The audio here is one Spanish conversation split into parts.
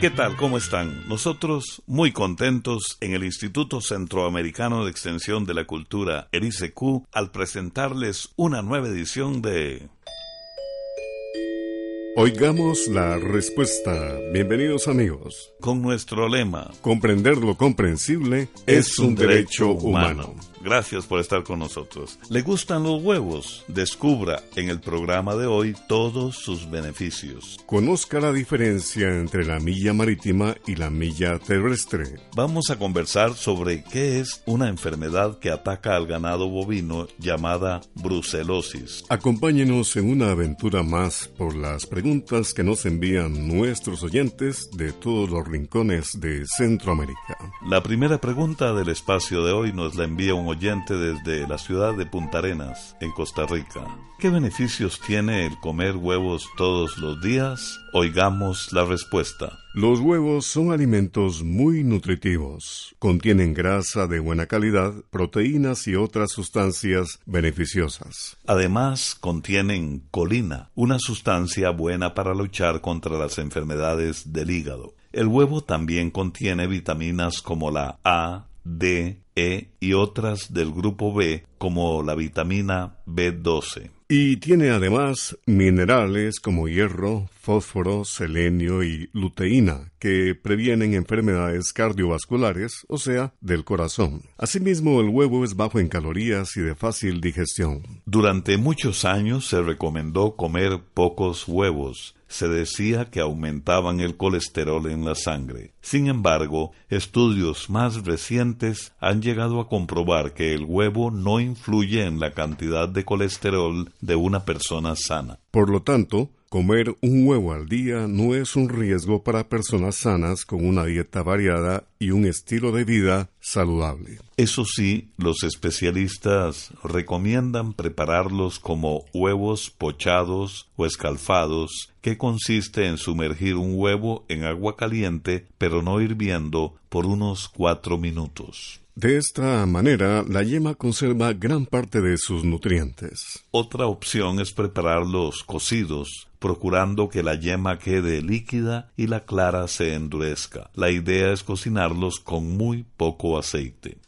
¿Qué tal? ¿Cómo están? Nosotros muy contentos en el Instituto Centroamericano de Extensión de la Cultura, el ICQ, al presentarles una nueva edición de... Oigamos la respuesta. Bienvenidos amigos. Con nuestro lema. Comprender lo comprensible es, un, derecho, humano. Gracias por estar con nosotros. ¿Le gustan los huevos? Descubra en el programa de hoy todos sus beneficios. Conozca la diferencia entre la milla marítima y la milla terrestre. Vamos a conversar sobre qué es una enfermedad que ataca al ganado bovino llamada brucelosis. Acompáñenos en una aventura más por las preguntas que nos envían nuestros oyentes de todos los rincones de Centroamérica. La primera pregunta del espacio de hoy nos la envía un oyente desde la ciudad de Punta Arenas, en Costa Rica. ¿Qué beneficios tiene el comer huevos todos los días? Oigamos la respuesta. Los huevos son alimentos muy nutritivos. Contienen grasa de buena calidad, proteínas y otras sustancias beneficiosas. Además, contienen colina, una sustancia buena para luchar contra las enfermedades del hígado. El huevo también contiene vitaminas como la A, D, E y otras del grupo B como la vitamina B12. Y tiene además minerales como hierro, fósforo, selenio y luteína, que previenen enfermedades cardiovasculares, o sea, del corazón. Asimismo, el huevo es bajo en calorías y de fácil digestión. Durante muchos años se recomendó comer pocos huevos, se decía que aumentaban el colesterol en la sangre. Sin embargo, estudios más recientes han llegado a comprobar que el huevo no influye en la cantidad de colesterol de una persona sana. Por lo tanto, Comer un huevo al día no es un riesgo para personas sanas con una dieta variada y un estilo de vida saludable. Eso sí, los especialistas recomiendan prepararlos como huevos pochados o escalfados, que consiste en sumergir un huevo en agua caliente pero no hirviendo por unos cuatro minutos. De esta manera, la yema conserva gran parte de sus nutrientes. Otra opción es prepararlos cocidos, procurando que la yema quede líquida y la clara se endurezca. La idea es cocinarlos con muy poco aceite.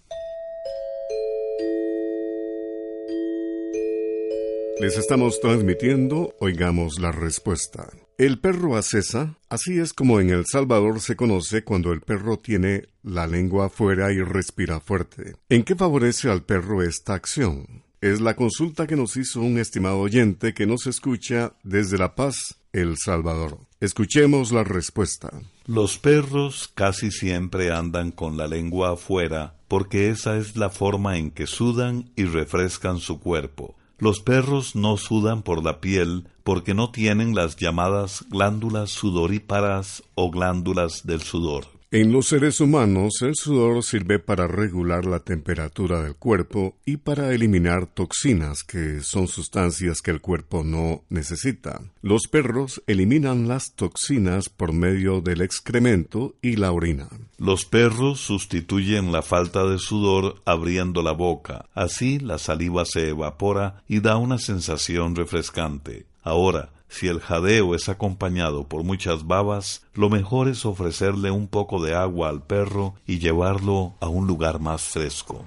Les estamos transmitiendo, oigamos la respuesta. El perro acesa, así es como en El Salvador se conoce cuando el perro tiene la lengua afuera y respira fuerte. ¿En qué favorece al perro esta acción? Es la consulta que nos hizo un estimado oyente que nos escucha desde La Paz, El Salvador. Escuchemos la respuesta. Los perros casi siempre andan con la lengua afuera porque esa es la forma en que sudan y refrescan su cuerpo. Los perros no sudan por la piel porque no tienen las llamadas glándulas sudoríparas o glándulas del sudor. En los seres humanos, el sudor sirve para regular la temperatura del cuerpo y para eliminar toxinas, que son sustancias que el cuerpo no necesita. Los perros eliminan las toxinas por medio del excremento y la orina. Los perros sustituyen la falta de sudor abriendo la boca. Así la saliva se evapora y da una sensación refrescante. Ahora, si el jadeo es acompañado por muchas babas, lo mejor es ofrecerle un poco de agua al perro y llevarlo a un lugar más fresco.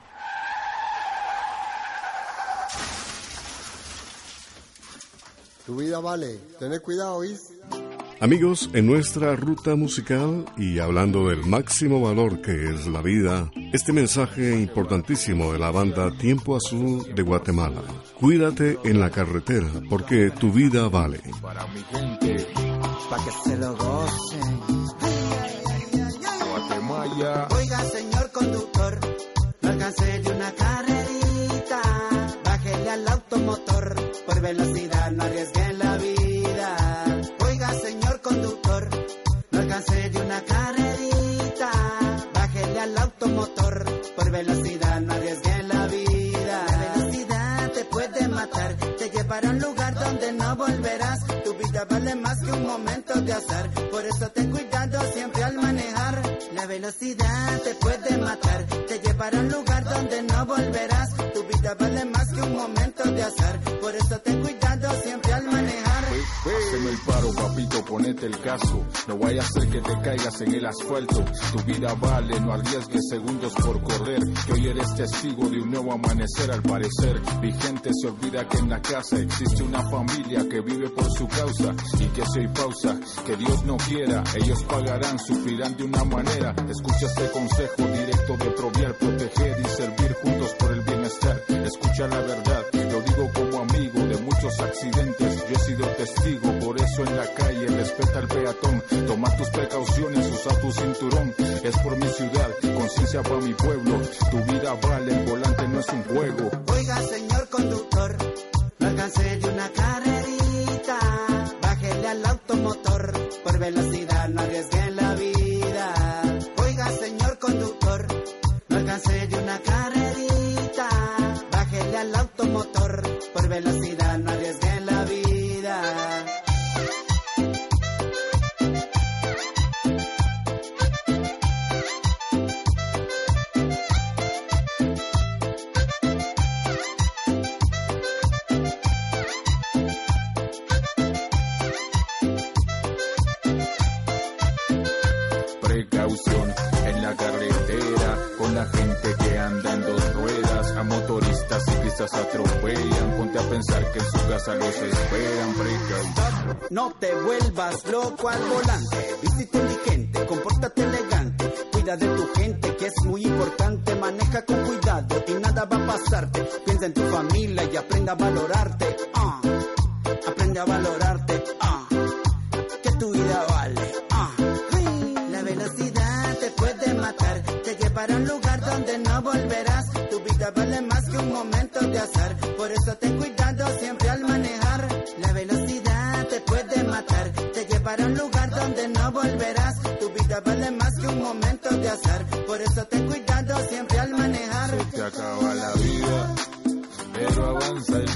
Tu vida vale, ten cuidado, ¿oís? Amigos, en nuestra ruta musical y hablando del máximo valor que es la vida, este mensaje importantísimo de la banda Tiempo Azul de Guatemala. Cuídate en la carretera porque tu vida vale. Para mi gente, pa' que se lo gocen. Guatemala. Oiga, señor conductor, no alcancé de una carrerita. Bájele al automotor, por velocidad no arriesgue te llevará a un lugar donde no volverás. Tu vida vale más que un momento de azar, por eso ten cuidado siempre al manejar. La velocidad te puede matar, te llevará a un lugar donde no volverás. Tu vida vale más que un momento de azar, por eso ten paro, papito, ponete el caso. No vaya a ser que te caigas en el asfalto. Tu vida vale, no arriesgues segundos por correr. Que hoy eres testigo de un nuevo amanecer al parecer. Vigente se olvida que en la casa existe una familia que vive por su causa. Y que hay pausa, que Dios no quiera, ellos pagarán, sufrirán de una manera. Escucha este consejo directo de proviar, proteger y servir juntos por el bienestar. Escucha la verdad, lo digo como amigo de muchos accidentes. Yo he sido testigo, por eso en la calle respeta al peatón. Toma tus precauciones, usa tu cinturón. Es por mi ciudad, conciencia para mi pueblo. Tu vida vale, el volante no es un juego. Oiga, señor conductor, no alcancé de una carrerita. Bájele al automotor, por velocidad no arriesgue la vida. Oiga, señor conductor, no alcancé de una carrerita. Gente que anda en dos ruedas. A motoristas quizás atropellan. Ponte a pensar que en su casa los esperan. Precaución. No te vuelvas loco al volante, viste inteligente, compórtate elegante, cuida de tu gente que es muy importante, maneja con cuidado y nada va a pasarte, piensa en tu familia y aprenda a valorarte, ah, aprende a valorarte, volverás, tu vida vale más que un momento de azar, por eso ten cuidado siempre al manejar, la velocidad te puede matar, te llevará a un lugar donde no volverás, tu vida vale más que un momento de azar, por eso ten cuidado siempre al manejar. Se te acaba la vida, pero avanza el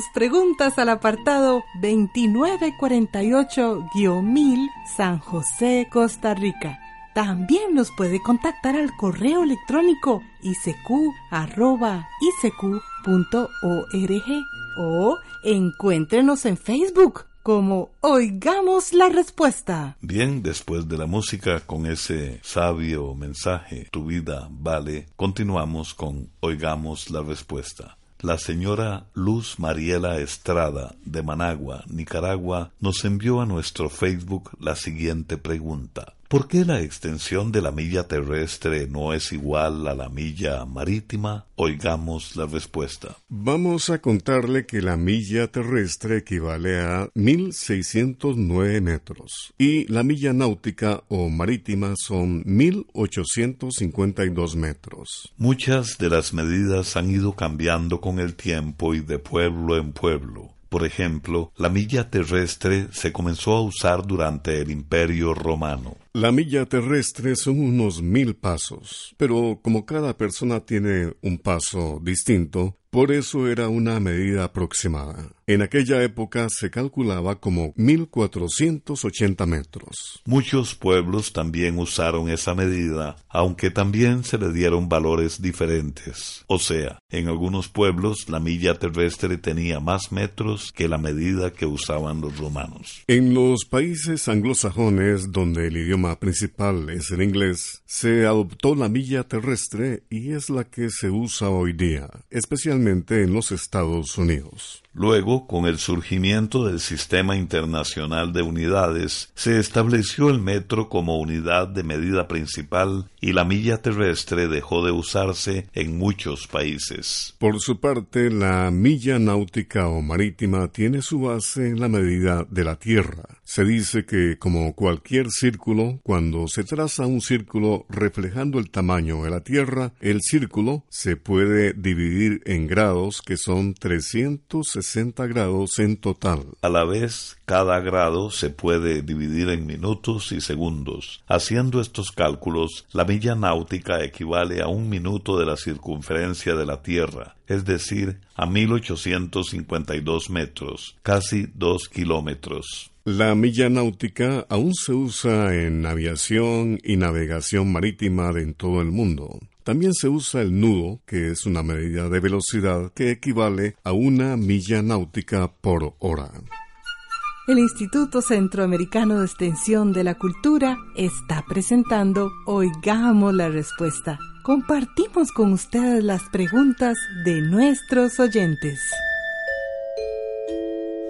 sus preguntas al apartado 2948-1000 San José, Costa Rica. También nos puede contactar al correo electrónico isq.isq.org o encuéntrenos en Facebook como Oigamos la Respuesta. Bien, después de la música, con ese sabio mensaje, tu vida vale, continuamos con Oigamos la Respuesta. La señora Luz Mariela Estrada, de Managua, Nicaragua, nos envió a nuestro Facebook la siguiente pregunta. ¿Por qué la extensión de la milla terrestre no es igual a la milla marítima? Oigamos la respuesta. Vamos a contarle que la milla terrestre equivale a 1609 metros y la milla náutica o marítima son 1852 metros. Muchas de las medidas han ido cambiando con el tiempo y de pueblo en pueblo. Por ejemplo, la milla terrestre se comenzó a usar durante el Imperio Romano. La milla terrestre son unos mil pasos, pero como cada persona tiene un paso distinto, por eso era una medida aproximada. En aquella época se calculaba como 1480 metros. Muchos pueblos también usaron esa medida, aunque también se le dieron valores diferentes. O sea, en algunos pueblos la milla terrestre tenía más metros que la medida que usaban los romanos. En los países anglosajones, donde el idioma principal es el inglés, se adoptó la milla terrestre y es la que se usa hoy día, especialmente en los Estados Unidos. Luego, con el surgimiento del Sistema Internacional de Unidades, se estableció el metro como unidad de medida principal y la milla terrestre dejó de usarse en muchos países. Por su parte, la milla náutica o marítima tiene su base en la medida de la Tierra. Se dice que, como cualquier círculo, cuando se traza un círculo reflejando el tamaño de la Tierra, el círculo se puede dividir en grados que son 360 grados en total. A la vez, cada grado se puede dividir en minutos y segundos. Haciendo estos cálculos, la milla náutica equivale a un minuto de la circunferencia de la Tierra, es decir, a 1852 metros, casi dos kilómetros. La milla náutica aún se usa en aviación y navegación marítima en todo el mundo. También se usa el nudo, que es una medida de velocidad que equivale a una milla náutica por hora. El Instituto Centroamericano de Extensión de la Cultura está presentando Oigamos la Respuesta. Compartimos con ustedes las preguntas de nuestros oyentes.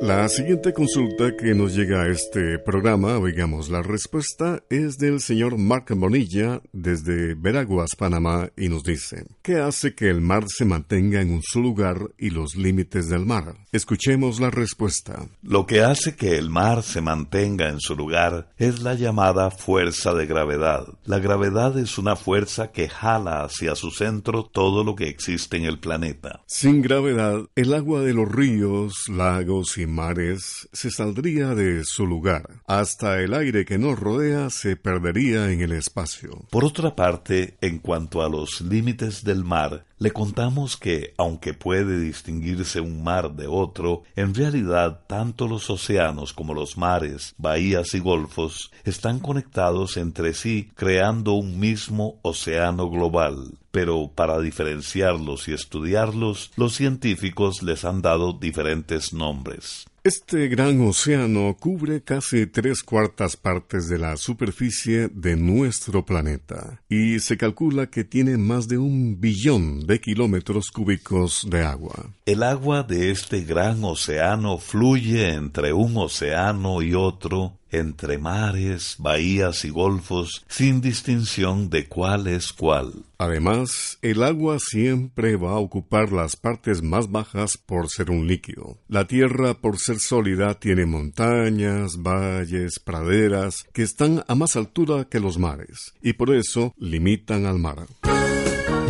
La siguiente consulta que nos llega a este programa, oigamos la respuesta, es del señor Marc Bonilla desde Veraguas, Panamá, y nos dice, ¿qué hace que el mar se mantenga en un solo lugar y los límites del mar? Escuchemos la respuesta. Lo que hace que el mar se mantenga en su lugar es la llamada fuerza de gravedad. La gravedad es una fuerza que jala hacia su centro todo lo que existe en el planeta. Sin gravedad, el agua de los ríos, lagos y mares se saldría de su lugar. Hasta el aire que nos rodea se perdería en el espacio. Por otra parte, en cuanto a los límites del mar, le contamos que, aunque puede distinguirse un mar de otro, en realidad tanto los océanos como los mares, bahías y golfos están conectados entre sí creando un mismo océano global. Pero para diferenciarlos y estudiarlos, los científicos les han dado diferentes nombres. Este gran océano cubre casi tres cuartas partes de la superficie de nuestro planeta y se calcula que tiene más de un billón de kilómetros cúbicos de agua. El agua de este gran océano fluye entre un océano y otro entre mares, bahías y golfos, sin distinción de cuál es cuál. Además, el agua siempre va a ocupar las partes más bajas por ser un líquido. La Tierra, por ser sólida, tiene montañas, valles, praderas, que están a más altura que los mares, y por eso limitan al mar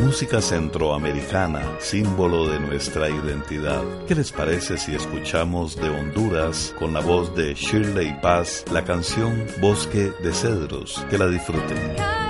música centroamericana, símbolo de nuestra identidad. ¿Qué les parece si escuchamos de Honduras con la voz de Shirley Paz la canción Bosque de Cedros? Que la disfruten.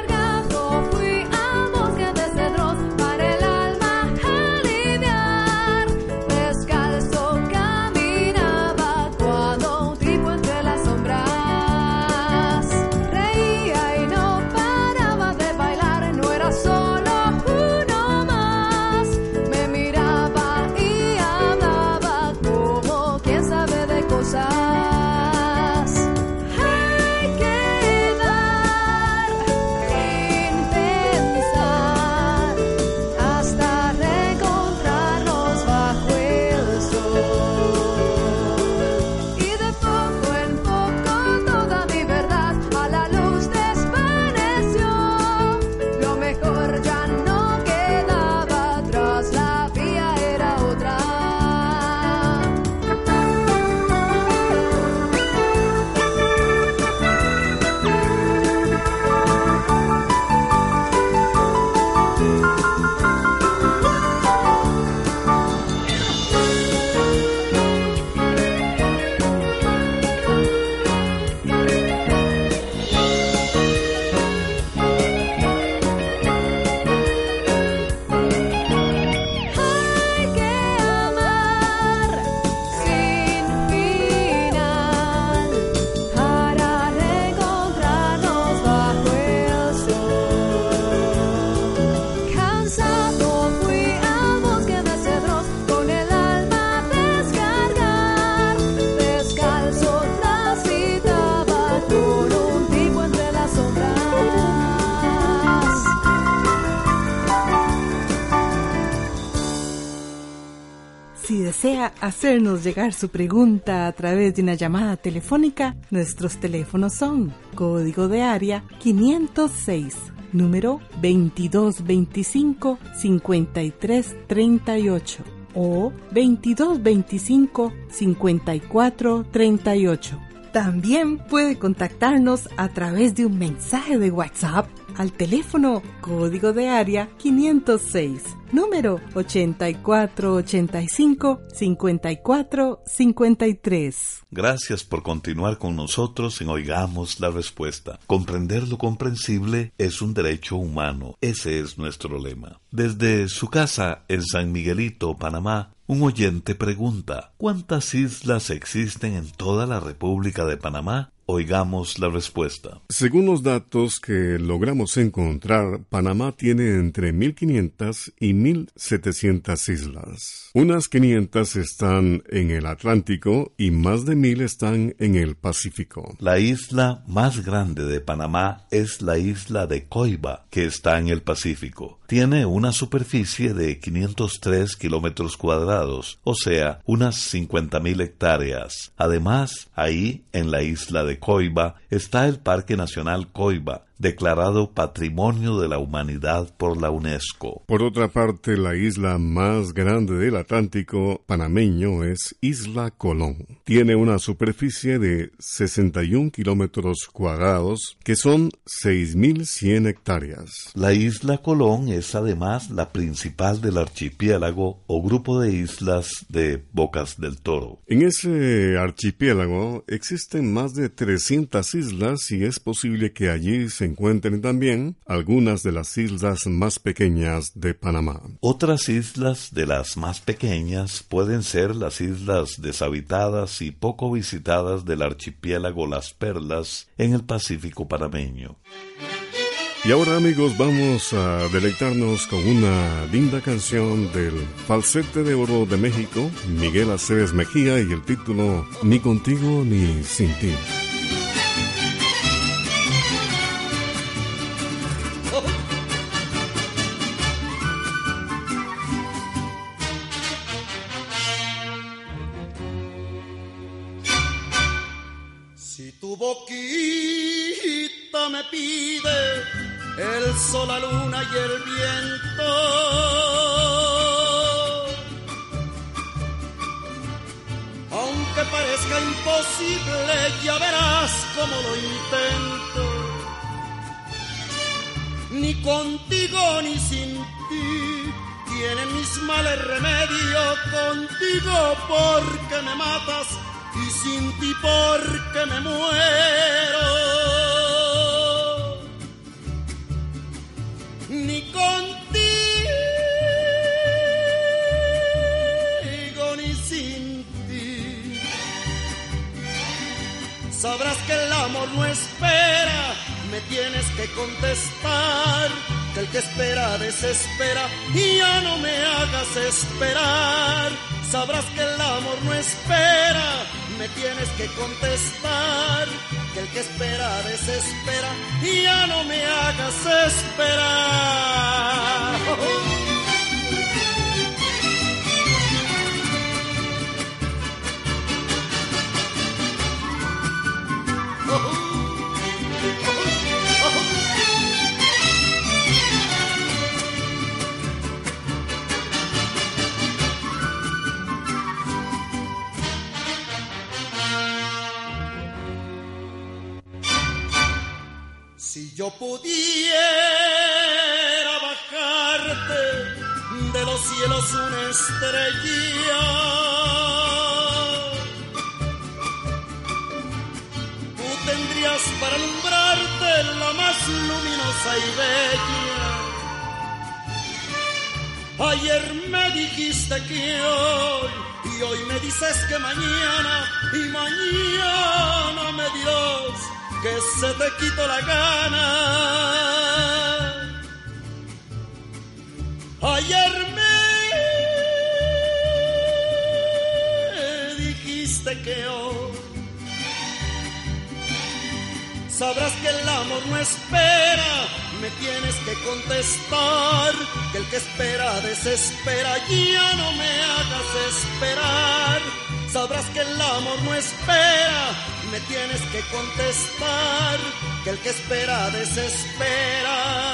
Hacernos llegar su pregunta a través de una llamada telefónica, nuestros teléfonos son código de área 506, número 2225-5338 o 2225-5438. También puede contactarnos a través de un mensaje de WhatsApp al teléfono código de área 506, número 8485-5453. Gracias por continuar con nosotros en Oigamos la Respuesta. Comprender lo comprensible es un derecho humano. Ese es nuestro lema. Desde su casa en San Miguelito, Panamá, un oyente pregunta, ¿cuántas islas existen en toda la República de Panamá? Oigamos la respuesta. Según los datos que logramos encontrar, Panamá tiene entre 1.500 y 1.700 islas. Unas 500 están en el Atlántico y más de 1.000 están en el Pacífico. La isla más grande de Panamá es la isla de Coiba, que está en el Pacífico. Tiene una superficie de 503 kilómetros cuadrados, o sea, unas 50.000 hectáreas. Además, ahí, en la isla de Coiba, está el Parque Nacional Coiba, declarado Patrimonio de la Humanidad por la UNESCO. Por otra parte, la isla más grande del Atlántico panameño es Isla Colón. Tiene una superficie de 61 kilómetros cuadrados, que son 6.100 hectáreas. La isla Colón es además la principal del archipiélago o grupo de islas de Bocas del Toro. En ese archipiélago existen más de 300 islas y es posible que allí se encuentren también algunas de las islas más pequeñas de Panamá. Otras islas de las más pequeñas pueden ser las islas deshabitadas y poco visitadas del archipiélago Las Perlas en el Pacífico panameño. Y ahora amigos vamos a deleitarnos con una linda canción del falsete de oro de México, Miguel Aceves Mejía y el título Ni contigo ni sin ti. Y sin ti porque me muero. Ni contigo ni sin ti. Sabrás que el amor no espera, me tienes que contestar. Que el que espera desespera y ya no me hagas esperar. Sabrás que el amor no espera, me tienes que contestar. Que el que espera desespera y ya no me hagas esperar. Yo pudiera bajarte de los cielos una estrella, tú tendrías para alumbrarte la más luminosa y bella. Ayer me dijiste que hoy, y hoy me dices que mañana, y mañana me dirás que se te quitó la gana. Ayer me dijiste que hoy sabrás que el amor no espera, me tienes que contestar que el que espera desespera, ya no me hagas esperar. Sabrás que el amor no espera, me tienes que contestar que el que espera desespera.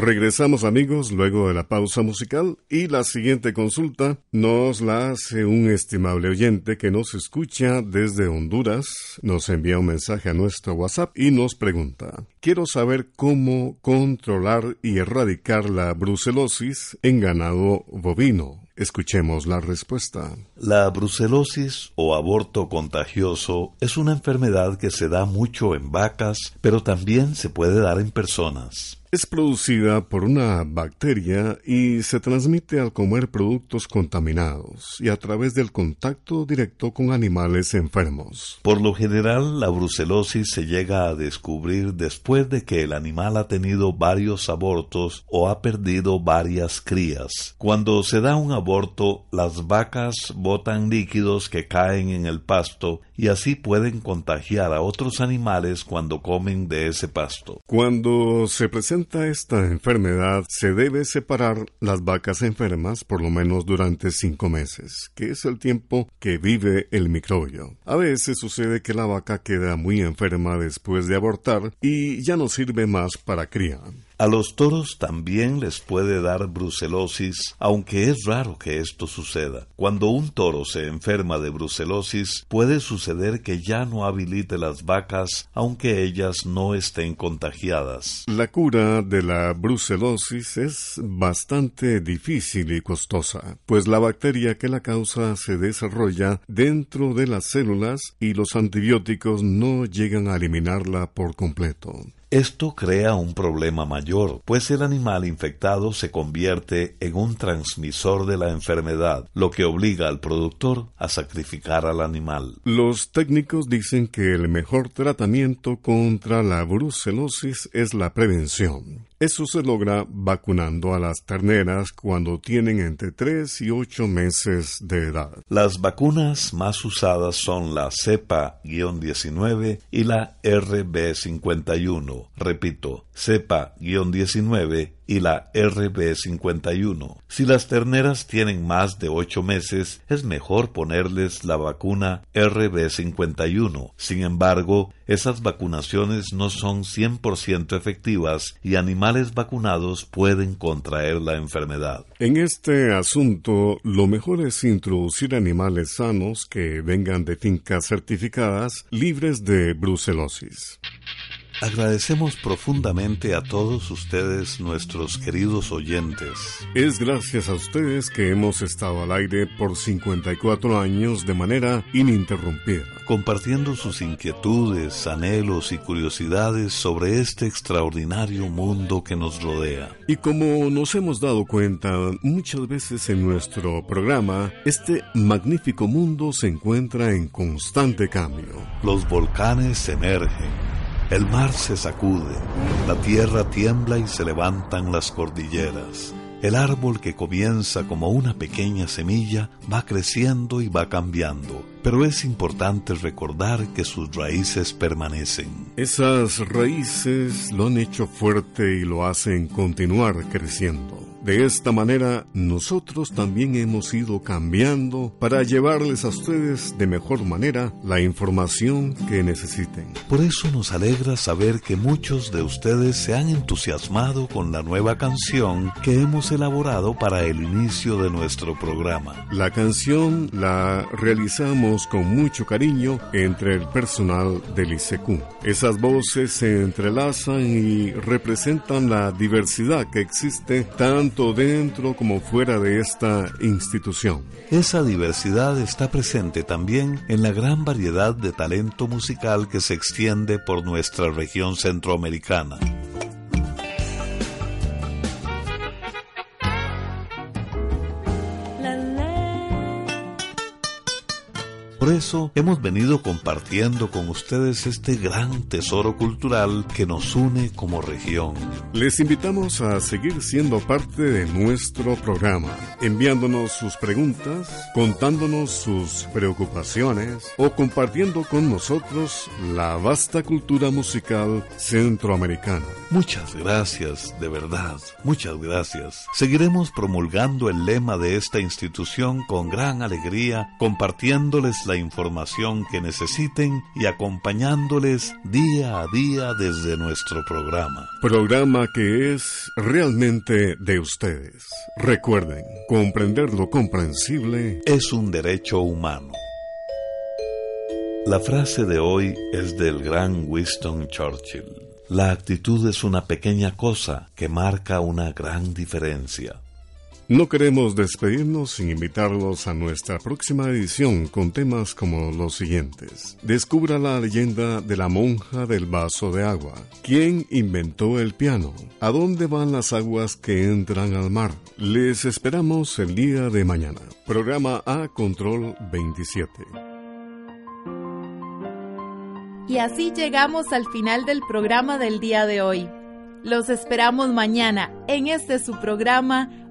Regresamos amigos luego de la pausa musical y la siguiente consulta nos la hace un estimable oyente que nos escucha desde Honduras, nos envía un mensaje a nuestro WhatsApp y nos pregunta, quiero saber cómo controlar y erradicar la brucelosis en ganado bovino. Escuchemos la respuesta. La brucelosis o aborto contagioso es una enfermedad que se da mucho en vacas, pero también se puede dar en personas. Es producida por una bacteria y se transmite al comer productos contaminados y a través del contacto directo con animales enfermos. Por lo general, la brucelosis se llega a descubrir después de que el animal ha tenido varios abortos o ha perdido varias crías. Cuando se da un aborto, las vacas botan líquidos que caen en el pasto y así pueden contagiar a otros animales cuando comen de ese pasto. Cuando se presenta esta enfermedad, se debe separar las vacas enfermas por lo menos durante cinco meses, que es el tiempo que vive el microbio. A veces sucede que la vaca queda muy enferma después de abortar y ya no sirve más para cría. A los toros también les puede dar brucelosis, aunque es raro que esto suceda. Cuando un toro se enferma de brucelosis, puede suceder que ya no habilite las vacas, aunque ellas no estén contagiadas. La cura de la brucelosis es bastante difícil y costosa, pues la bacteria que la causa se desarrolla dentro de las células y los antibióticos no llegan a eliminarla por completo. Esto crea un problema mayor, pues el animal infectado se convierte en un transmisor de la enfermedad, lo que obliga al productor a sacrificar al animal. Los técnicos dicen que el mejor tratamiento contra la brucelosis es la prevención. Eso se logra vacunando a las terneras cuando tienen entre 3 y 8 meses de edad. Las vacunas más usadas son la cepa-19 y la RB51. Repito, cepa-19 y la RB51. Si las terneras tienen más de 8 meses, es mejor ponerles la vacuna RB51. Sin embargo, esas vacunaciones no son 100% efectivas y animales vacunados pueden contraer la enfermedad. En este asunto, lo mejor es introducir animales sanos que vengan de fincas certificadas libres de brucelosis. Agradecemos profundamente a todos ustedes, nuestros queridos oyentes. Es gracias a ustedes que hemos estado al aire por 54 años de manera ininterrumpida. Compartiendo sus inquietudes, anhelos y curiosidades sobre este extraordinario mundo que nos rodea. Y como nos hemos dado cuenta muchas veces en nuestro programa, este magnífico mundo se encuentra en constante cambio. Los volcanes emergen el mar se sacude, la tierra tiembla y se levantan las cordilleras. El árbol que comienza como una pequeña semilla va creciendo y va cambiando, pero es importante recordar que sus raíces permanecen. Esas raíces lo han hecho fuerte y lo hacen continuar creciendo. De esta manera, nosotros también hemos ido cambiando para llevarles a ustedes de mejor manera la información que necesiten. Por eso nos alegra saber que muchos de ustedes se han entusiasmado con la nueva canción que hemos elaborado para el inicio de nuestro programa. La canción la realizamos con mucho cariño entre el personal del ICQ. Esas voces se entrelazan y representan la diversidad que existe tanto tanto dentro como fuera de esta institución. Esa diversidad está presente también en la gran variedad de talento musical que se extiende por nuestra región centroamericana. Por eso hemos venido compartiendo con ustedes este gran tesoro cultural que nos une como región. Les invitamos a seguir siendo parte de nuestro programa, enviándonos sus preguntas, contándonos sus preocupaciones o compartiendo con nosotros la vasta cultura musical centroamericana. Muchas gracias, de verdad, muchas gracias. Seguiremos promulgando el lema de esta institución con gran alegría, compartiéndoles la información que necesiten y acompañándoles día a día desde nuestro programa. Programa que es realmente de ustedes. Recuerden, comprender lo comprensible es un derecho humano. La frase de hoy es del gran Winston Churchill. La actitud es una pequeña cosa que marca una gran diferencia. No queremos despedirnos sin invitarlos a nuestra próxima edición con temas como los siguientes. Descubra la leyenda de la monja del vaso de agua. ¿Quién inventó el piano? ¿A dónde van las aguas que entran al mar? Les esperamos el día de mañana. Programa A Control 27. Y así llegamos al final del programa del día de hoy. Los esperamos mañana en este su programa